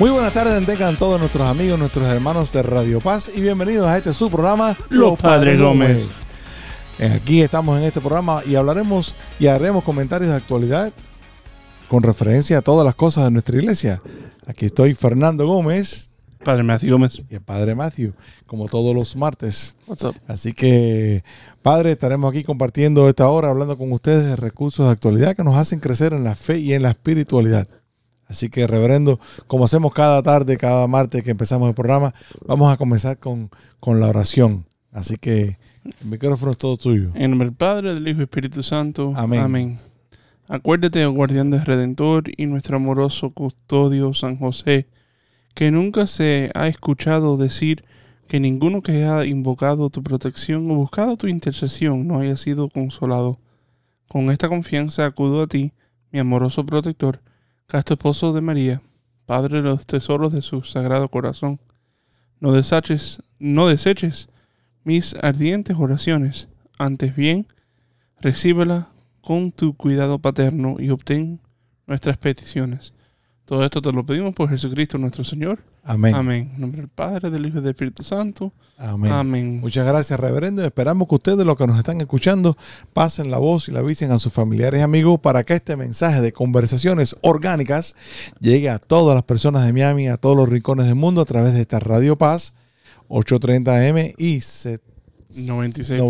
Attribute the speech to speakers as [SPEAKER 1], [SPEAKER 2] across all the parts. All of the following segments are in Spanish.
[SPEAKER 1] Muy buenas tardes, tengan todos nuestros amigos, nuestros hermanos de Radio Paz y bienvenidos a este su programa
[SPEAKER 2] Los Padres Gómez.
[SPEAKER 1] Eh, Aquí estamos en este programa y hablaremos y haremos comentarios de actualidad con referencia a todas las cosas de nuestra iglesia. Aquí estoy Fernando Gómez
[SPEAKER 2] Padre Matthew Gómez.
[SPEAKER 1] y el Padre Matthew, como todos los martes.
[SPEAKER 2] What's up?
[SPEAKER 1] Así que, Padre, estaremos aquí compartiendo esta hora, hablando con ustedes de recursos de actualidad que nos hacen crecer en la fe y en la espiritualidad. Así que, reverendo, como hacemos cada tarde, cada martes que empezamos el programa, vamos a comenzar con, con la oración. Así que el micrófono es todo tuyo.
[SPEAKER 2] En nombre del Padre, del Hijo y Espíritu Santo.
[SPEAKER 1] Amén.
[SPEAKER 2] Acuérdate, oh guardián del Redentor y nuestro amoroso custodio San José, que nunca se ha escuchado decir que ninguno que haya invocado tu protección o buscado tu intercesión no haya sido consolado. Con esta confianza acudo a ti, mi amoroso protector, casto esposo de María, Padre de los tesoros de su sagrado corazón. No deseches, no deseches mis ardientes oraciones, antes bien, recíbela con tu cuidado paterno y obtén nuestras peticiones. Todo esto te lo pedimos por Jesucristo nuestro Señor.
[SPEAKER 1] Amén.
[SPEAKER 2] Amén. En nombre del Padre, del Hijo y del Espíritu Santo.
[SPEAKER 1] Amén.
[SPEAKER 2] Amén.
[SPEAKER 1] Muchas gracias, reverendo. Esperamos que ustedes, los que nos están escuchando, pasen la voz y la avisen a sus familiares y amigos para que este mensaje de conversaciones orgánicas llegue a todas las personas de Miami, a todos los rincones del mundo a través de esta Radio Paz 830 AM y se-
[SPEAKER 2] 96.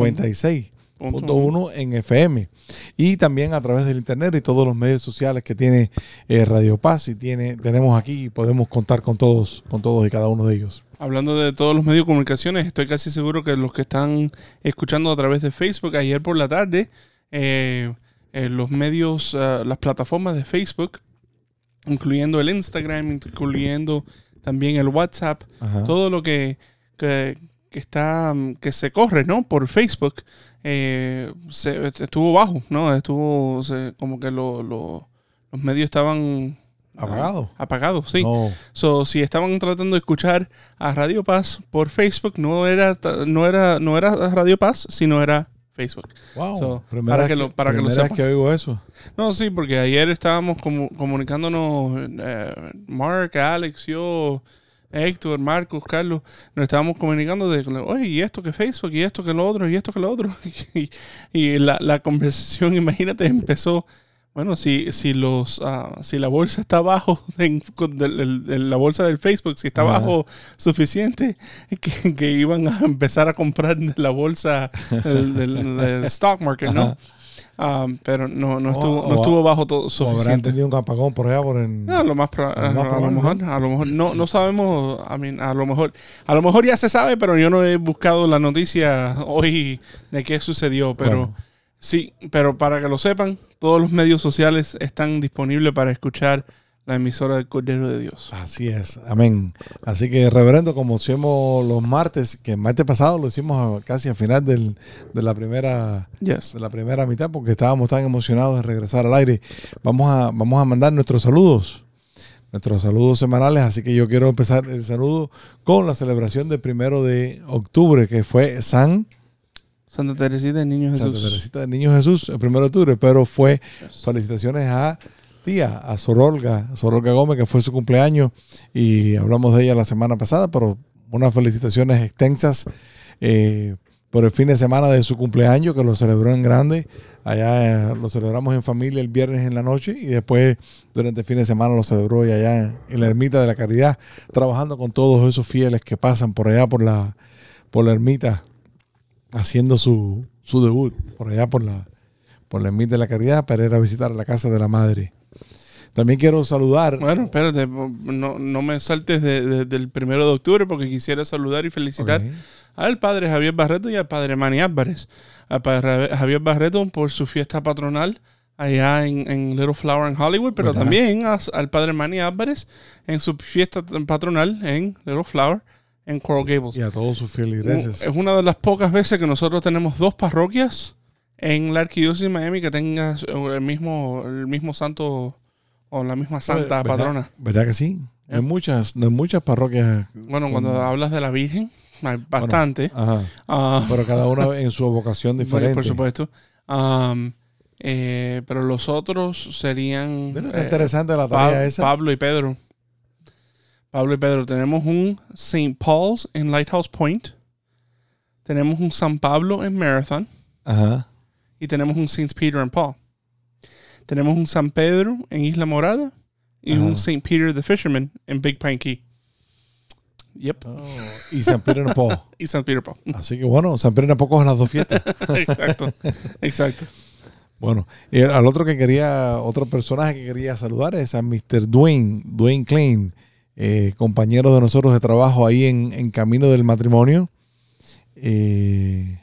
[SPEAKER 1] 96.1 en FM. Y también a través del internet y todos los medios sociales que tiene eh, Radio Paz y tiene, tenemos aquí y podemos contar con todos, con todos y cada uno de ellos.
[SPEAKER 2] Hablando de todos los medios de comunicaciones, estoy casi seguro que los que están escuchando a través de Facebook, ayer por la tarde, eh, eh, los medios, ah, las plataformas de Facebook, incluyendo el Instagram, incluyendo también el WhatsApp,
[SPEAKER 1] Ajá.
[SPEAKER 2] todo lo que, que, que está mm, que se corre no por Facebook eh, se, estuvo bajo no estuvo se- como que lo- lo- los medios estaban ah,
[SPEAKER 1] ¿Apagado?
[SPEAKER 2] apagados sí
[SPEAKER 1] No.
[SPEAKER 2] So, si estaban tratando de escuchar a Radio Paz por Facebook no era no era no era Radio Paz sino era Facebook
[SPEAKER 1] Wow.
[SPEAKER 2] So, para que lo- para que lo sepan.
[SPEAKER 1] que oigo eso.
[SPEAKER 2] no sí porque ayer estábamos comu- comunicándonos eh, Mark Alex yo Héctor, Marcos, Carlos, nos estábamos comunicando de, oye, y esto que Facebook, y esto que lo otro, y esto que lo otro. y y la, la conversación, imagínate, empezó, bueno, si, si los ah, si la bolsa está abajo, en, con del- el- el- la bolsa del Facebook, si está
[SPEAKER 1] Ajá.
[SPEAKER 2] bajo suficiente, que, que iban a empezar a comprar de la bolsa del, del- del stock market, ¿no?
[SPEAKER 1] Ajá.
[SPEAKER 2] Ah, pero no, no estuvo, no estuvo bajo todo
[SPEAKER 1] O habrán
[SPEAKER 2] suficiente.
[SPEAKER 1] tenido un apagón por allá por en...
[SPEAKER 2] No, lo más, proba-
[SPEAKER 1] A lo más
[SPEAKER 2] a, lo
[SPEAKER 1] probable,
[SPEAKER 2] mejor, a lo mejor no, no sabemos, I mean, a lo mejor, a lo mejor ya se sabe, pero yo no he buscado la noticia hoy de qué sucedió, pero
[SPEAKER 1] Bueno.
[SPEAKER 2] sí, pero para que lo sepan, todos los medios sociales están disponibles para escuchar la emisora del Cordero de Dios.
[SPEAKER 1] Así es, amén. Así que, reverendo, como hicimos los martes, que el martes pasado lo hicimos casi al final del- de la primera
[SPEAKER 2] Yes.
[SPEAKER 1] de la primera mitad, porque estábamos tan emocionados de regresar al aire. Vamos a, vamos a mandar nuestros saludos, nuestros saludos semanales. Así que yo quiero empezar el saludo con la celebración del primero de octubre, que fue San
[SPEAKER 2] Santa Teresita del Niño
[SPEAKER 1] Santa
[SPEAKER 2] Jesús.
[SPEAKER 1] Teresita del Niño Jesús, el primero de octubre, pero fue felicitaciones a tía, a Sorolga, Sorolga Gómez, que fue su cumpleaños y hablamos de ella la semana pasada, pero unas felicitaciones extensas eh, por el fin de semana de su cumpleaños, que lo celebró en grande. Allá eh, lo celebramos en familia el viernes en la noche y después durante el fin de semana lo celebró allá en la Ermita de la Caridad, trabajando con todos esos fieles que pasan por allá por la, por la ermita haciendo su, su debut por allá por la, por la Ermita de la Caridad para ir a visitar la casa de la madre. También quiero saludar.
[SPEAKER 2] Bueno, espérate, no, no me saltes de- de- del primero de octubre porque quisiera saludar y felicitar al padre Javier Barreto y al padre Manny Álvarez. Al padre Javier Barreto por su fiesta patronal allá en, en Little Flower en Hollywood, pero
[SPEAKER 1] ¿Verdad?
[SPEAKER 2] también a- al padre Manny Álvarez en su fiesta patronal en Little Flower en Coral Gables.
[SPEAKER 1] Y a todos sus feligreses.
[SPEAKER 2] Es una de las pocas veces que nosotros tenemos dos parroquias en la arquidiócesis de Miami que tenga el mismo, el mismo santo o la misma santa
[SPEAKER 1] ¿Verdad?
[SPEAKER 2] patrona.
[SPEAKER 1] ¿Verdad que sí? Hay
[SPEAKER 2] Yep.
[SPEAKER 1] muchas, hay muchas parroquias.
[SPEAKER 2] Bueno, cuando hablas de la Virgen, hay bastante.
[SPEAKER 1] Ajá.
[SPEAKER 2] Ah,
[SPEAKER 1] Pero cada una en su vocación
[SPEAKER 2] bueno,
[SPEAKER 1] diferente.
[SPEAKER 2] por supuesto. Eh, pero los otros serían
[SPEAKER 1] Mira, está
[SPEAKER 2] eh,
[SPEAKER 1] interesante la
[SPEAKER 2] Pa-
[SPEAKER 1] tarea esa.
[SPEAKER 2] Pablo y Pedro. Pablo y Pedro. Tenemos un St. Paul's en Lighthouse Point. Tenemos un San Pablo en Marathon.
[SPEAKER 1] Ajá.
[SPEAKER 2] y tenemos un Saint Peter and Paul. Tenemos un San Pedro en Isla Morada y
[SPEAKER 1] Ajá.
[SPEAKER 2] un Saint Peter the Fisherman en Big Pine Key. Yep.
[SPEAKER 1] Oh, y San Pedro en Paul.
[SPEAKER 2] Y San Peter Paul.
[SPEAKER 1] Así que bueno, San Pedro en Paul coge las dos fiestas.
[SPEAKER 2] exacto. Exacto.
[SPEAKER 1] Bueno, y al otro que quería, otro personaje que quería saludar es a Mr. Dwayne, Dwayne Klein, eh, compañero de nosotros de trabajo ahí en, en Camino del Matrimonio. Eh,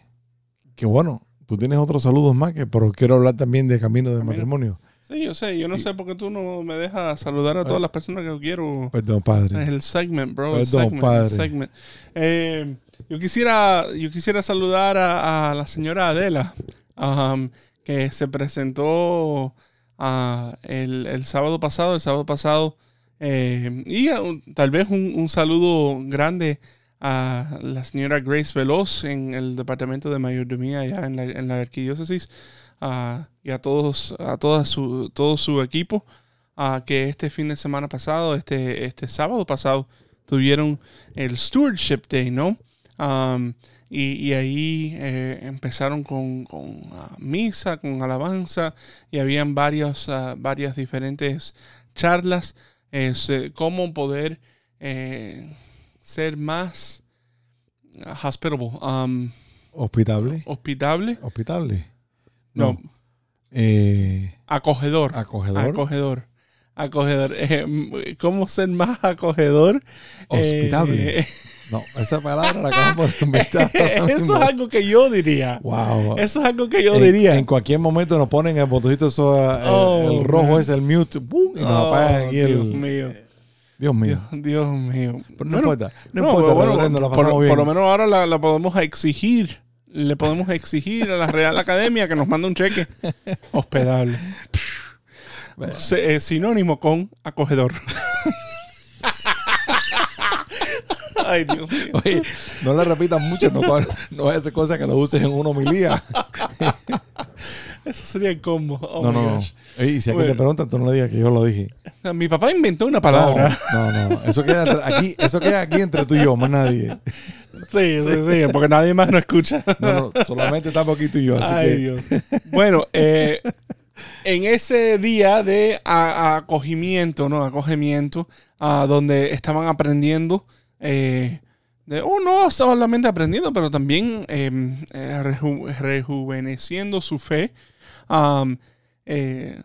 [SPEAKER 1] que bueno, tú tienes otros saludos más, que, pero quiero hablar también de Camino del
[SPEAKER 2] Camino.
[SPEAKER 1] Matrimonio.
[SPEAKER 2] Sí, yo sé. Yo no sé por qué tú no me dejas saludar a todas las personas que yo quiero.
[SPEAKER 1] Perdón,
[SPEAKER 2] Es
[SPEAKER 1] padre.
[SPEAKER 2] el segment, bro. el
[SPEAKER 1] Perdón,
[SPEAKER 2] segment, el
[SPEAKER 1] padre.
[SPEAKER 2] segment. Eh, yo quisiera, yo quisiera saludar a, a la señora Adela, um, que se presentó ah, el, el sábado pasado, el sábado pasado, eh, y un- tal vez un, un saludo grande a la señora Grace Veloz en el departamento de mayordomía allá en la, en la arquidiócesis y a todos, a su, todo su equipo ah, que este fin de semana pasado, este, este sábado pasado, tuvieron el Stewardship Day, ¿no? Y, y ahí eh, empezaron con, con, ah, misa, con alabanza, y habían varias, ah, varias diferentes charlas, eh, cómo poder eh, ser más ah, hospitable, um,
[SPEAKER 1] Hospitable.
[SPEAKER 2] hospitable,
[SPEAKER 1] Hospitable.
[SPEAKER 2] no,
[SPEAKER 1] No. Eh,
[SPEAKER 2] acogedor.
[SPEAKER 1] acogedor.
[SPEAKER 2] Acogedor. Acogedor. Eh, ¿Cómo ser más acogedor?
[SPEAKER 1] Hospitable.
[SPEAKER 2] Eh,
[SPEAKER 1] no, esa palabra la acabamos de inventar.
[SPEAKER 2] eso es algo que yo diría.
[SPEAKER 1] Wow.
[SPEAKER 2] Eso es algo que yo
[SPEAKER 1] en,
[SPEAKER 2] diría.
[SPEAKER 1] En cualquier momento nos ponen el botoncito, eso, el,
[SPEAKER 2] Oh,
[SPEAKER 1] el rojo
[SPEAKER 2] man.
[SPEAKER 1] es el mute, ¡pum! y nos
[SPEAKER 2] Oh,
[SPEAKER 1] apagan aquí
[SPEAKER 2] Dios
[SPEAKER 1] el.
[SPEAKER 2] mío.
[SPEAKER 1] Dios mío.
[SPEAKER 2] Dios, Dios mío.
[SPEAKER 1] Pero no
[SPEAKER 2] Bueno,
[SPEAKER 1] importa, no,
[SPEAKER 2] no,
[SPEAKER 1] importa,
[SPEAKER 2] pero bueno,
[SPEAKER 1] reverendo, la
[SPEAKER 2] por,
[SPEAKER 1] pasamos bien.
[SPEAKER 2] por lo menos ahora la, la podemos exigir. Le podemos exigir a la Real Academia que nos mande un cheque hospedable. Se- eh, sinónimo con acogedor. Ay, Dios mío.
[SPEAKER 1] Oye, no le repitas mucho, no, no hacer cosas que lo uses en una homilía.
[SPEAKER 2] Eso sería el combo. Oh
[SPEAKER 1] no, no,
[SPEAKER 2] gosh.
[SPEAKER 1] Y si aquí
[SPEAKER 2] Bueno.
[SPEAKER 1] te preguntan, tú no le digas que yo lo dije.
[SPEAKER 2] Mi papá inventó una palabra.
[SPEAKER 1] No, no, no. Eso queda aquí, eso queda aquí entre tú y yo, más nadie.
[SPEAKER 2] Sí, sí, sí, porque nadie más nos escucha.
[SPEAKER 1] No, no, solamente estamos aquí tú y yo. Así
[SPEAKER 2] Ay,
[SPEAKER 1] que,
[SPEAKER 2] Dios. Bueno, eh, en ese día de acogimiento, ¿no? Acogimiento, ah, donde estaban aprendiendo, eh, de, oh, no solamente aprendiendo, pero también eh, eh, reju- rejuveneciendo su fe. Um, eh,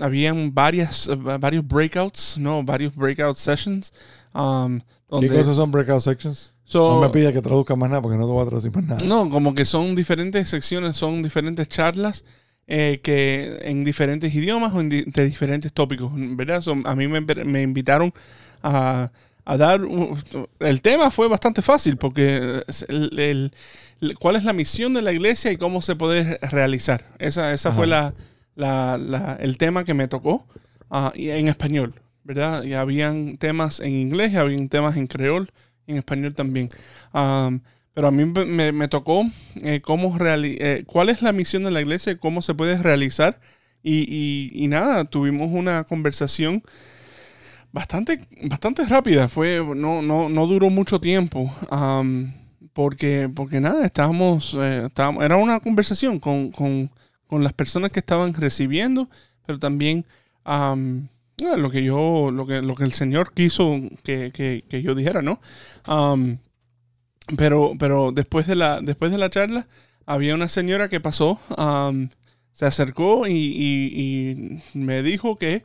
[SPEAKER 2] habían varias, varios breakouts, ¿no? Varios breakout sessions. um,
[SPEAKER 1] ¿Qué
[SPEAKER 2] donde,
[SPEAKER 1] cosas son breakout sections?
[SPEAKER 2] So-
[SPEAKER 1] no me pidas que traduzca más nada porque no te voy a traducir más nada.
[SPEAKER 2] no, como que son diferentes secciones, son diferentes charlas eh, que en diferentes idiomas o en di- de diferentes tópicos, ¿verdad? So, a mí me, me invitaron a, a dar... el tema fue bastante fácil porque el- el- cuál es la misión de la iglesia y cómo se puede realizar. Esa, esa
[SPEAKER 1] Ajá.
[SPEAKER 2] fue la, la- la- el tema que me tocó y en español, ¿verdad? Y habían temas en inglés y habían temas en creol y en español también. Am, pero a mí me, me- tocó eh, cómo reali- eh, cuál es la misión de la iglesia y cómo se puede realizar. Y, y- y nada, tuvimos una conversación bastante, bastante rápida. Fue, no, no, no duró mucho tiempo. porque, porque nada, estábamos, eh, estábamos- era una conversación con, con- con las personas que estaban recibiendo, pero también am, ah, lo que yo, lo que, lo que el Señor quiso que, que- que yo dijera, ¿no? Pero, pero después de la, después de la charla, había una señora que pasó, se acercó y me dijo que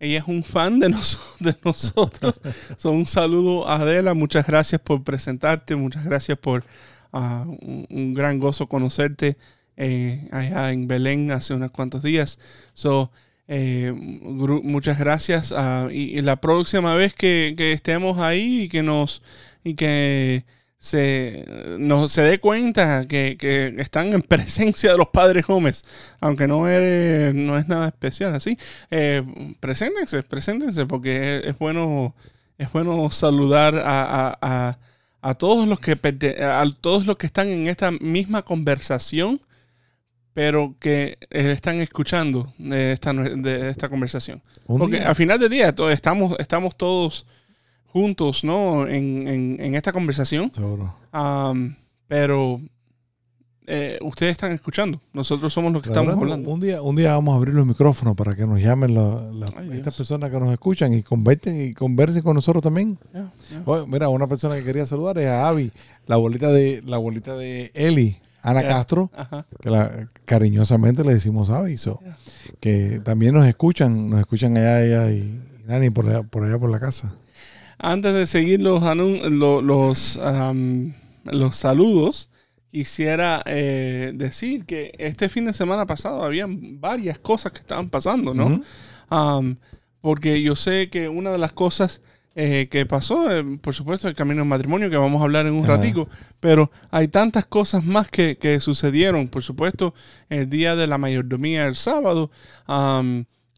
[SPEAKER 2] ella es un fan de, nos- de nosotros. So, un saludo a Adela, muchas gracias por presentarte, muchas gracias por ah, un, gran gozo conocerte eh, allá en Belén hace unos cuantos días. So, eh, muchas gracias. ah, y, y la próxima vez que, que estemos ahí y que nos y que se, nos, se dé cuenta que, que están en presencia de los padres Gómez, aunque no es, no es nada especial así. Eh, preséntense, preséntense, porque es, es bueno es bueno saludar a, a- a- a todos los que a todos los que están en esta misma conversación, pero que eh, están escuchando de esta, nue- de esta conversación. Porque al final del día estamos, estamos todos juntos, ¿no? En, en- en esta conversación.
[SPEAKER 1] Seguro.
[SPEAKER 2] Am, pero eh, ustedes están escuchando. Nosotros somos los que estamos hablando.
[SPEAKER 1] Un día, un día vamos a abrir los micrófonos para que nos llamen la- la-
[SPEAKER 2] Ay,
[SPEAKER 1] estas
[SPEAKER 2] Dios.
[SPEAKER 1] personas que nos escuchan y conversen, y conversen con nosotros también. Oye, mira, una persona que quería saludar es a Avi, la abuelita de, la abuelita de Eli, Ana. Castro,
[SPEAKER 2] Ajá.
[SPEAKER 1] que la, cariñosamente le decimos Avi, so, que también nos escuchan, nos escuchan allá ella y, y Nani por allá, por allá por la casa.
[SPEAKER 2] Antes de seguir los, anun- lo- los, am, los saludos, quisiera eh, decir que este fin de semana pasado habían varias cosas que estaban pasando, ¿no? Am, porque yo sé que una de las cosas eh, que pasó, eh, por supuesto, el camino del matrimonio, que vamos a hablar en un
[SPEAKER 1] Ajá.
[SPEAKER 2] ratico, pero hay tantas cosas más que, que sucedieron. Por supuesto, el día de la mayordomía el sábado,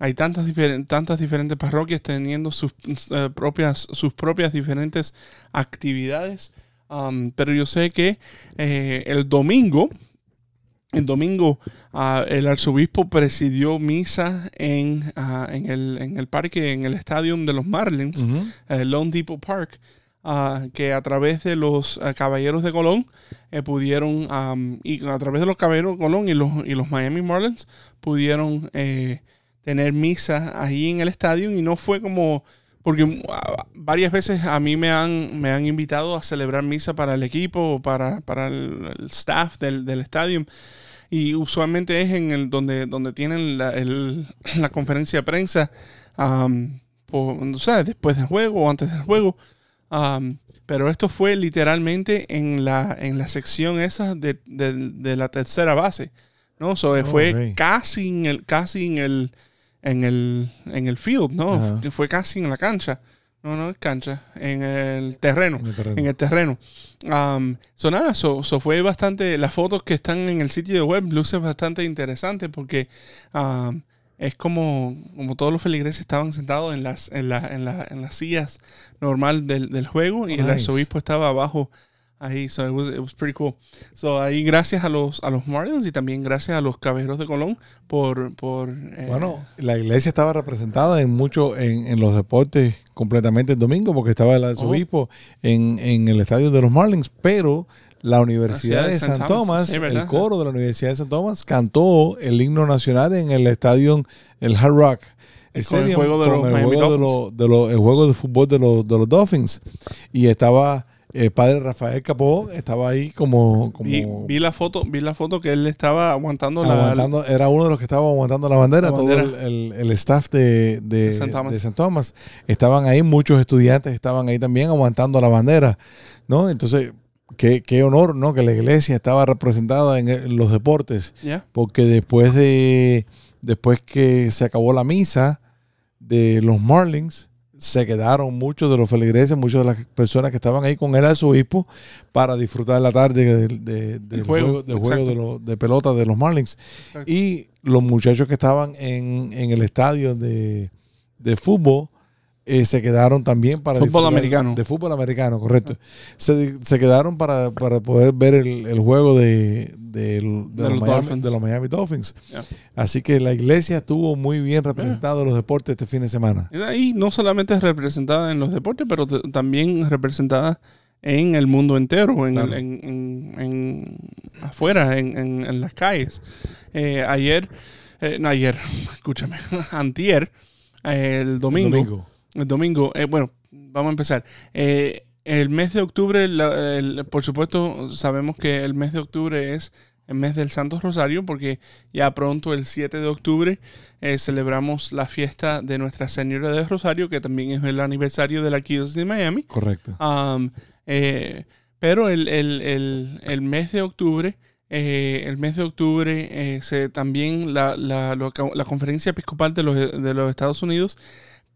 [SPEAKER 2] hay tantas, diferen- tantas diferentes parroquias teniendo sus, eh, propias, sus propias diferentes actividades. Am, pero yo sé que eh, el domingo, el domingo ah, el arzobispo presidió misa en, ah, en, el, en el parque, en el estadio de los Marlins,
[SPEAKER 1] Ujú.
[SPEAKER 2] eh, Lone Depot Park, ah, que a través de los ah, Caballeros de Colón eh, pudieron, am, y a través de los Caballeros de Colón y los, y los Miami Marlins, pudieron eh, tener misa ahí en el estadio y no fue como... Porque ah, varias veces a mí me han, me han invitado a celebrar misa para el equipo o para, para el, el staff del, del estadio. Y usualmente es en el donde, donde tienen la, el- la conferencia de prensa, am, por- o sea, después del juego o antes del juego. Pero esto fue literalmente en la, en la sección esa de, de- de la tercera base. ¿no? So,
[SPEAKER 1] Oh,
[SPEAKER 2] fue casi en el, casi en el, en el, en el field, ¿no?
[SPEAKER 1] Ajá.
[SPEAKER 2] Que Fue casi en la cancha. No, no es cancha, en el terreno
[SPEAKER 1] En el terreno.
[SPEAKER 2] en el terreno. Um, so nada, so, so fue bastante, las fotos que están en el sitio de web lucen bastante interesante porque um, es como, como todos los feligreses estaban sentados en las, en la, en la- en las sillas normal del, del juego y el arzobispo estaba abajo ahí, so it was, it was pretty cool. So ahí gracias a los, a los Marlins y también gracias a los Caballeros de Colón por, por eh,
[SPEAKER 1] Bueno, la iglesia estaba representada en mucho en, en los deportes completamente el domingo porque estaba el arzobispo en, en el estadio de los Marlins, pero la Universidad
[SPEAKER 2] de San
[SPEAKER 1] Tomás,
[SPEAKER 2] sí,
[SPEAKER 1] el coro de la Universidad de San Tomás cantó el himno nacional en el estadio el Hard Rock.
[SPEAKER 2] Con el
[SPEAKER 1] Stadium,
[SPEAKER 2] juego de
[SPEAKER 1] con
[SPEAKER 2] los
[SPEAKER 1] el juego de los- de el juego de fútbol de los, de los Dolphins y estaba el padre Rafael Capó estaba ahí como, como
[SPEAKER 2] vi, vi la foto, vi la foto que él estaba aguantando la,
[SPEAKER 1] aguantando, era uno de los que estaba aguantando la bandera,
[SPEAKER 2] La
[SPEAKER 1] todo el, el- el staff de, de,
[SPEAKER 2] De San Thomas.
[SPEAKER 1] Estaban ahí, muchos estudiantes estaban ahí también aguantando la bandera, ¿no? Entonces, qué, qué honor, ¿no? Que la iglesia estaba representada en, los deportes, porque después de, después que se acabó la misa de los Marlins, se quedaron muchos de los feligreses, muchas de las personas que estaban ahí con el arzobispo para disfrutar la tarde del, de- del
[SPEAKER 2] juego,
[SPEAKER 1] juego, de, los- de pelota de los Marlins.
[SPEAKER 2] Exacto.
[SPEAKER 1] Y los muchachos que estaban en, en el estadio de, de fútbol eh, se quedaron también para
[SPEAKER 2] Fútbol americano.
[SPEAKER 1] De fútbol americano, correcto. Se, se quedaron para, para poder ver el, el juego de, de- de
[SPEAKER 2] De
[SPEAKER 1] los
[SPEAKER 2] los
[SPEAKER 1] Miami,
[SPEAKER 2] Dolphins.
[SPEAKER 1] de los Miami Dolphins. Así que la iglesia estuvo muy bien representada en los deportes este fin de semana.
[SPEAKER 2] Y no solamente es representada en los deportes, pero también representada en el mundo entero, en,
[SPEAKER 1] Claro.
[SPEAKER 2] el- en- en- en- afuera, en, en- las calles. Eh, ayer, eh, no ayer, escúchame, antier, el domingo,
[SPEAKER 1] El domingo.
[SPEAKER 2] El domingo, eh, bueno, vamos a empezar. Eh, el mes de octubre, la- el- por supuesto, sabemos que el mes de octubre es el mes del Santo Rosario, porque ya pronto, el 7 de octubre, eh, celebramos la fiesta de Nuestra Señora de Rosario, que también es el aniversario de la Arquidiócesis de Miami.
[SPEAKER 1] Correcto.
[SPEAKER 2] Um, eh, pero el, el- el- el mes de octubre eh, el mes de octubre, se, también la, la- que- la Conferencia Episcopal de los, de los Estados Unidos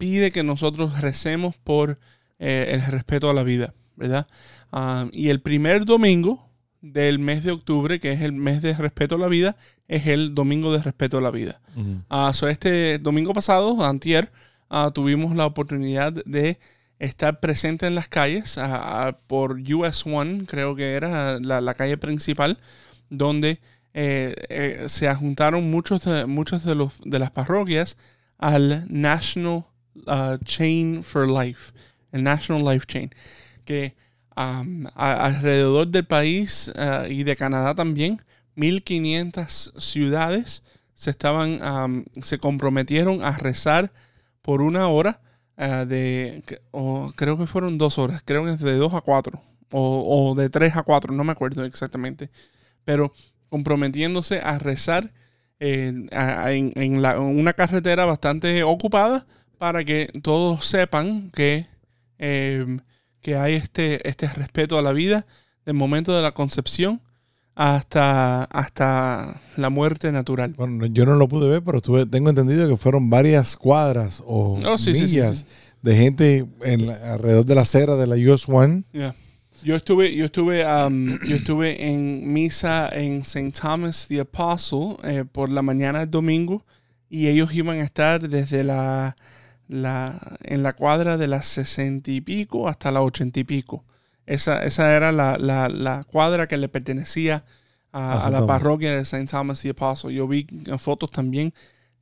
[SPEAKER 2] pide que nosotros recemos por eh, el respeto a la vida, ¿verdad? Ah, y el primer domingo del mes de octubre, que es el mes de respeto a la vida, es el domingo de respeto a la vida.
[SPEAKER 1] Ujú.
[SPEAKER 2] Ah, so este domingo pasado, antier, ah, tuvimos la oportunidad de estar presente en las calles por US One, creo que era la, la calle principal, donde eh, eh, se juntaron muchos de, muchos de, los, de las parroquias al National ah, Chain for Life, el National Life Chain, que a- alrededor del país ah, y de Canadá también, 1500 ciudades se estaban am, se comprometieron a rezar por una hora ah, de creo que fueron dos horas creo que es de dos a cuatro o, de tres a cuatro no me acuerdo exactamente pero comprometiéndose a rezar eh, en la- en una carretera bastante ocupada para que todos sepan que, eh, que hay este, este respeto a la vida del momento de la concepción hasta, hasta la muerte natural.
[SPEAKER 1] Bueno, yo no lo pude ver, pero tuve- tengo entendido que fueron varias cuadras o
[SPEAKER 2] Oh, sí, sí, sí,
[SPEAKER 1] millas
[SPEAKER 2] sí.
[SPEAKER 1] de gente en la- alrededor de la acera de la US One.
[SPEAKER 2] Yeah. Yo estuve, yo estuve, um, yo estuve en misa en St. Thomas the Apostle eh, por la mañana del domingo y ellos iban a estar desde la, la en la cuadra de las sesenta y pico hasta la ochenta y pico. Esa, esa era la, la- la cuadra que le pertenecía a,
[SPEAKER 1] A
[SPEAKER 2] a
[SPEAKER 1] St.
[SPEAKER 2] la parroquia de St. Thomas the Apostle. Yo vi eh, fotos también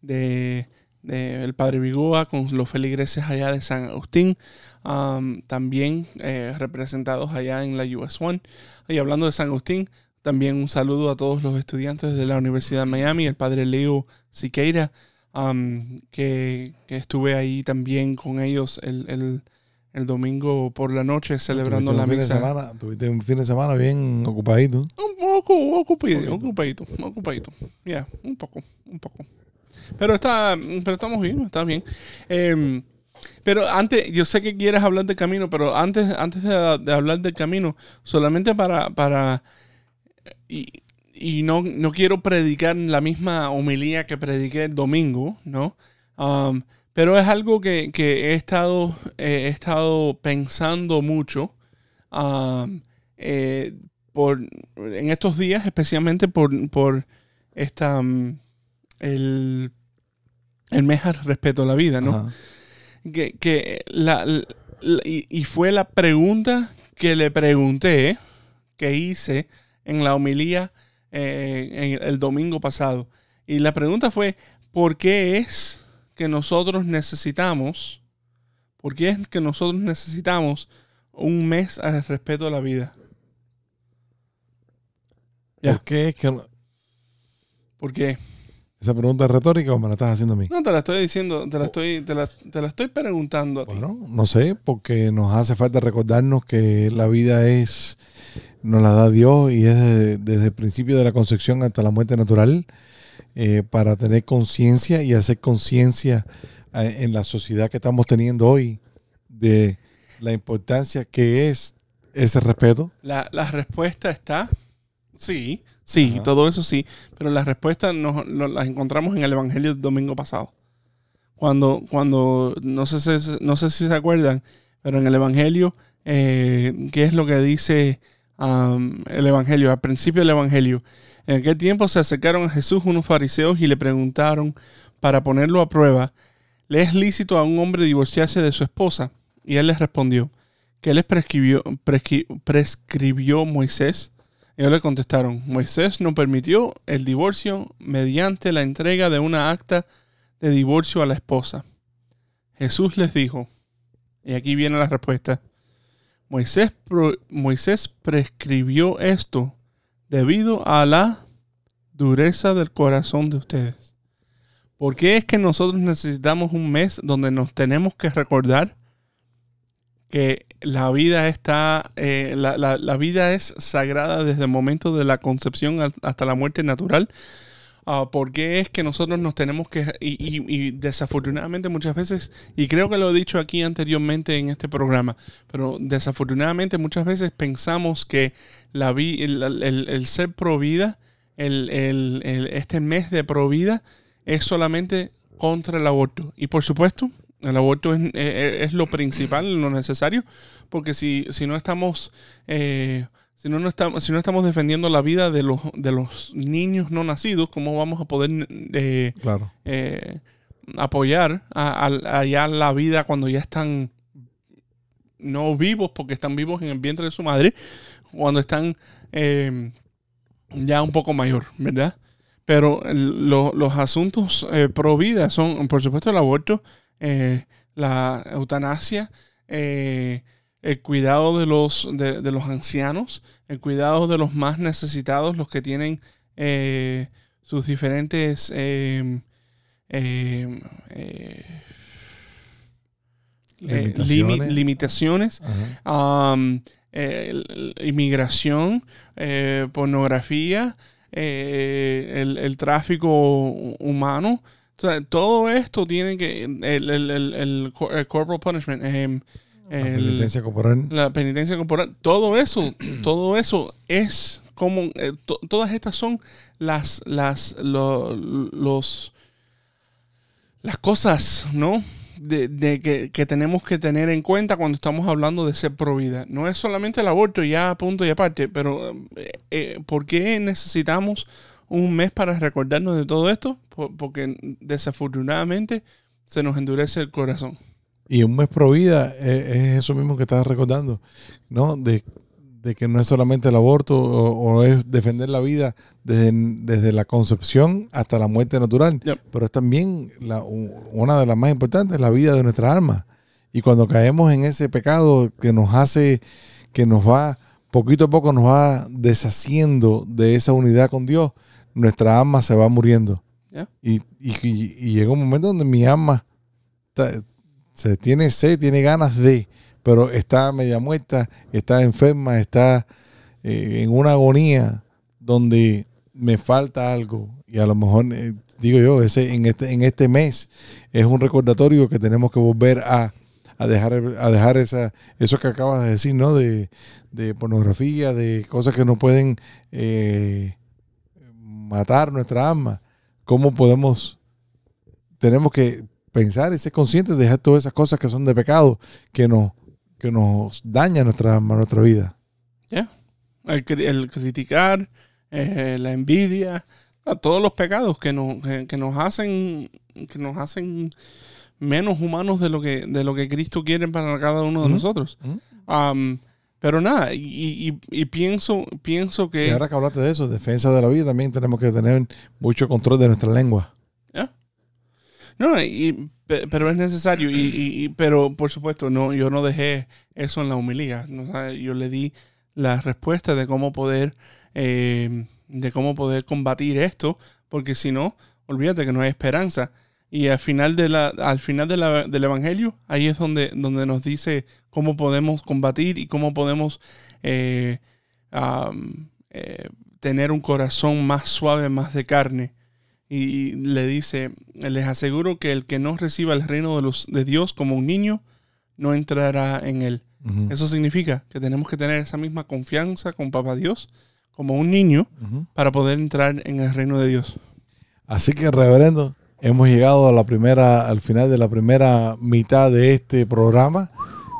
[SPEAKER 2] de, de el padre Vigoa con los feligreses allá de San Agustín, um, también eh, representados allá en la US One. Y hablando de San Agustín, también un saludo a todos los estudiantes de la Universidad de Miami, el padre Leo Siqueira, um, que, que estuve ahí también con ellos el, el- el domingo por la noche celebrando la
[SPEAKER 1] de
[SPEAKER 2] misa.
[SPEAKER 1] semana- tuviste un fin de semana bien ocupadito.
[SPEAKER 2] Un poco, ocupadito, ocupadito, ocupadito. Ya, un poco, un poco. Pero está, pero estamos bien, está bien. Em, pero antes, yo sé que quieres hablar del camino, pero antes, antes de, de hablar del camino, solamente para, para y, y no, no quiero predicar la misma homilía que prediqué el domingo, ¿no? Um, pero es algo que, que he estado, eh, he estado pensando mucho. um, eh, por, en estos días, especialmente por, por esta, mm, el, el mes al respeto a la vida, ¿no?
[SPEAKER 1] Ajá.
[SPEAKER 2] Que, que la, la- y, y fue la pregunta que le pregunté, que hice en la homilía eh, en el domingo pasado. Y la pregunta fue, ¿por qué es que nosotros necesitamos, por qué es que nosotros necesitamos un mes al respeto a la vida? Ya.
[SPEAKER 1] ¿Por qué es que no-
[SPEAKER 2] ¿Por qué?
[SPEAKER 1] esa pregunta es retórica o me la estás haciendo a mí?
[SPEAKER 2] No, te la estoy diciendo, te la estoy, te la, te la estoy preguntando a ti.
[SPEAKER 1] Bueno, no sé, porque nos hace falta recordarnos que la vida es, nos la da Dios y es desde, desde el principio de la concepción hasta la muerte natural, eh, para tener conciencia y hacer conciencia eh, en la sociedad que estamos teniendo hoy de la importancia que es ese respeto.
[SPEAKER 2] La, la respuesta está, sí, sí,
[SPEAKER 1] Ajá.
[SPEAKER 2] todo eso sí, pero la respuesta nos, las encontramos en el Evangelio del domingo pasado. Cuando, cuando no, sé si, no sé si se acuerdan, pero en el Evangelio, eh, ¿qué es lo que dice el Evangelio? Al principio del Evangelio, en aquel tiempo se acercaron a Jesús unos fariseos y le preguntaron, para ponerlo a prueba, ¿le es lícito a un hombre divorciarse de su esposa? Y él les respondió, ¿qué les prescribió, prescribió Moisés? Ellos le contestaron, Moisés no permitió el divorcio mediante la entrega de una acta de divorcio a la esposa. Jesús les dijo, y aquí viene la respuesta, Moisés, prescribió esto debido a la dureza del corazón de ustedes. ¿Por qué es que nosotros necesitamos un mes donde nos tenemos que recordar que la vida está, eh, la, la- vida es sagrada desde el momento de la concepción hasta la muerte natural? Ah, ¿Por qué es que nosotros nos tenemos que, y, y- y desafortunadamente muchas veces, y creo que lo he dicho aquí anteriormente en este programa, pero desafortunadamente muchas veces pensamos que la vi- el, el- el ser pro vida el, este mes de Provida es solamente contra el aborto. Y por supuesto, el aborto es, es- es lo principal, lo necesario, porque si, si no estamos... eh, si no, no estamos, si no estamos defendiendo la vida de los, de los niños no nacidos, ¿cómo vamos a poder eh,
[SPEAKER 1] Claro.
[SPEAKER 2] eh, apoyar a, a- a ya la vida cuando ya están no vivos porque están vivos en el vientre de su madre, cuando están eh, ya un poco mayor, ¿verdad? Pero el- lo- los asuntos eh, pro vida son, por supuesto, el aborto, eh, la eutanasia, el cuidado de los, de, de los ancianos, el cuidado de los más necesitados, los que tienen eh, sus diferentes eh, eh, eh, eh, limi-
[SPEAKER 1] Limitaciones.
[SPEAKER 2] limitaciones, um, inmigración, eh, pornografía, eh, el, el tráfico hu- humano. O sea, todo esto tiene que. El, el, el corporal punishment, eh,
[SPEAKER 1] La penitencia corporal.
[SPEAKER 2] la penitencia corporal, todo eso, todo eso es como eh, to- todas estas son las las lo- los las cosas, ¿no? De, de que, que tenemos que tener en cuenta cuando estamos hablando de ser pro vida. No es solamente el aborto, ya punto y aparte, pero eh, eh, ¿por qué necesitamos un mes para recordarnos de todo esto? Por- porque desafortunadamente se nos endurece el corazón.
[SPEAKER 1] Y un mes pro vida es, es eso mismo que estás recordando, ¿no? De, de que no es solamente el aborto o, o es defender la vida desde, desde la concepción hasta la muerte natural,
[SPEAKER 2] Yep.
[SPEAKER 1] pero es también la, una de las más importantes, la vida de nuestra alma. Y cuando caemos en ese pecado que nos hace, que nos va, poquito a poco nos va deshaciendo de esa unidad con Dios, nuestra alma se va muriendo. Y- y llega un momento donde mi alma está- se tiene sed, tiene ganas de, pero está media muerta, está enferma, está eh, en una agonía donde me falta algo. Y a lo mejor, eh, digo yo, ese, en, este, en este mes es un recordatorio que tenemos que volver a, a dejar, a dejar esa, eso que acabas de decir, ¿no? De, de pornografía, de cosas que no pueden eh, matar nuestra alma. ¿Cómo podemos, tenemos que pensar y ser conscientes de dejar todas esas cosas que son de pecado, que nos, que nos dañan nuestra nuestra vida?
[SPEAKER 2] el, el criticar, eh, la envidia, a todos los pecados que nos, que, que nos hacen que nos hacen menos humanos de lo que de lo que Cristo quiere para cada uno de nosotros. Um, pero nada, y, y- y pienso pienso
[SPEAKER 1] Y
[SPEAKER 2] que
[SPEAKER 1] ahora que hablaste de eso, defensa de la vida, también tenemos que tener mucho control de nuestra lengua.
[SPEAKER 2] No, y- pe- pero es necesario y, y- pero por supuesto no yo no dejé eso en la humilía, ¿no? Yo le di la respuesta de cómo poder eh, de cómo poder combatir esto, porque si no, olvídate que no hay esperanza. Y al final, de la, al final del Evangelio, ahí es donde, donde nos dice cómo podemos combatir y cómo podemos eh, eh, tener un corazón más suave, más de carne. Y le dice, les aseguro que el que no reciba el reino de, los, de Dios como un niño, no entrará en él. Eso significa que tenemos que tener esa misma confianza con Papá Dios como un niño para poder entrar en el reino de Dios.
[SPEAKER 1] Así que, reverendo, hemos llegado a la primera, al final de la primera mitad de este programa,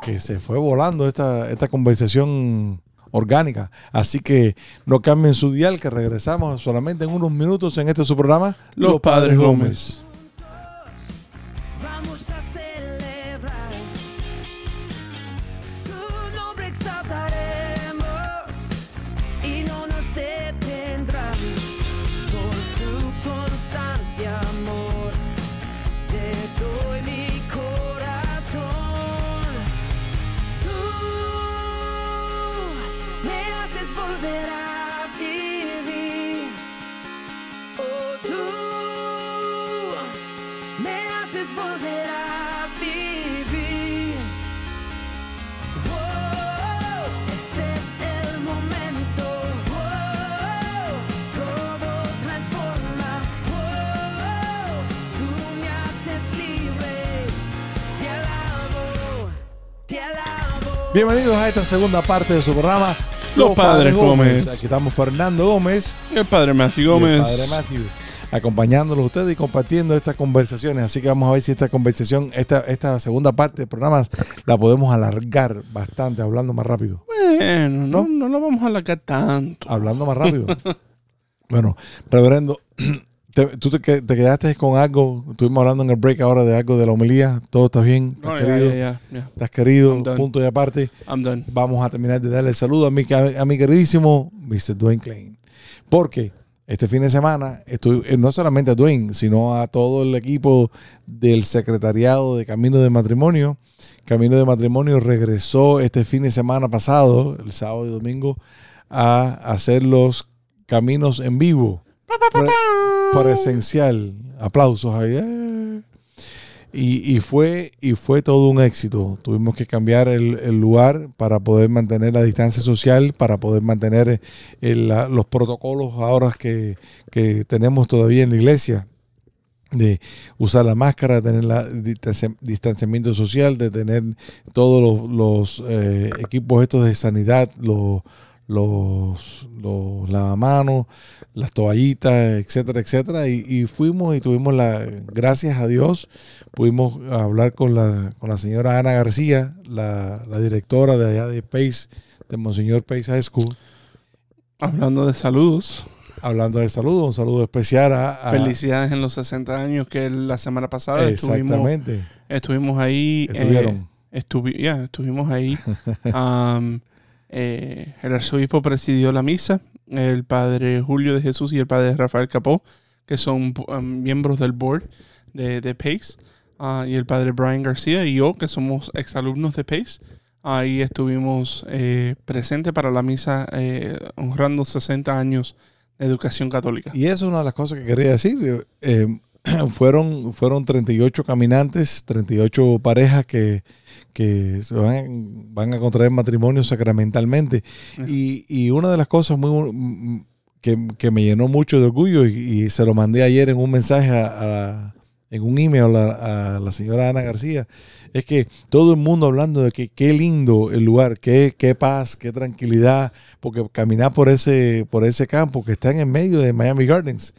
[SPEAKER 1] que se fue volando esta, esta conversación orgánica. Así que no cambien su dial, que regresamos solamente en unos minutos en este su programa,
[SPEAKER 2] Los Padres Gómez.
[SPEAKER 1] Bienvenidos a esta segunda parte de su programa,
[SPEAKER 2] Los Padres Gómez.
[SPEAKER 1] Aquí estamos Fernando Gómez.
[SPEAKER 2] Y el padre Matthew
[SPEAKER 1] y el
[SPEAKER 2] Gómez.
[SPEAKER 1] padre Matthew, acompañándolos ustedes y compartiendo estas conversaciones. Así que vamos a ver si esta conversación, esta, esta segunda parte del programa, la podemos alargar bastante, hablando más rápido.
[SPEAKER 2] Bueno, no,
[SPEAKER 1] ¿No?
[SPEAKER 2] no lo vamos a alargar tanto.
[SPEAKER 1] Hablando más rápido. bueno, reverendo, te- tú te, que- te quedaste con algo, estuvimos hablando en el break ahora de algo de la homilía, todo está bien, estás
[SPEAKER 2] No,
[SPEAKER 1] querido, estás querido, punto y aparte.
[SPEAKER 2] I'm done.
[SPEAKER 1] vamos a terminar de darle el saludo a mi, a mi queridísimo Mr. Dwayne Klein. Porque este fin de semana, estoy, eh, no solamente a Dwayne, sino a todo el equipo del secretariado de Camino de Matrimonio. Camino de Matrimonio regresó este fin de semana pasado, el sábado y domingo, a hacer los caminos en vivo. Pre- presencial. Aplausos ahí. eh. Y, y fue, y fue todo un éxito. Tuvimos que cambiar el, el lugar para poder mantener la distancia social, para poder mantener el- la- los protocolos ahora que, que tenemos todavía en la iglesia de usar la máscara, tener la distancia- distanciamiento social, de tener todos los, los, eh, equipos estos de sanidad, los, los, los lavamanos, las toallitas, etcétera, etcétera. Y, y fuimos y tuvimos la, gracias a Dios, pudimos hablar con la, con la señora Ana García, la, la directora de allá de Pace, de Monseñor Pace High School,
[SPEAKER 2] Hablando de saludos.
[SPEAKER 1] hablando del saludo, un saludo especial a... a-
[SPEAKER 2] Felicidades en los 60 años que la semana pasada estuvimos,
[SPEAKER 1] Exactamente.
[SPEAKER 2] estuvimos ahí. eh,
[SPEAKER 1] Estuvieron.
[SPEAKER 2] estuvi- ya, estuvimos ahí. eh, el arzobispo presidió la misa. El padre Julio de Jesús y el padre Rafael Capó, que son am, miembros del board de, de PACE. ah, y el padre Brian García y yo, que somos exalumnos de PACE. Ahí estuvimos eh, presentes para la misa eh, honrando 60 años de educación católica.
[SPEAKER 1] Y eso es una de las cosas que quería decir. Eh, fueron, fueron 38 caminantes, 38 parejas que, que se van, van a contraer matrimonio sacramentalmente. Y, y una de las cosas muy que, que me llenó mucho de orgullo y, y se lo mandé ayer en un mensaje a, a- en un email a, a la señora Ana García, es que todo el mundo hablando de que qué lindo el lugar, qué, qué paz, qué tranquilidad, porque caminar por ese, por ese campo que está en el medio de Miami Gardens,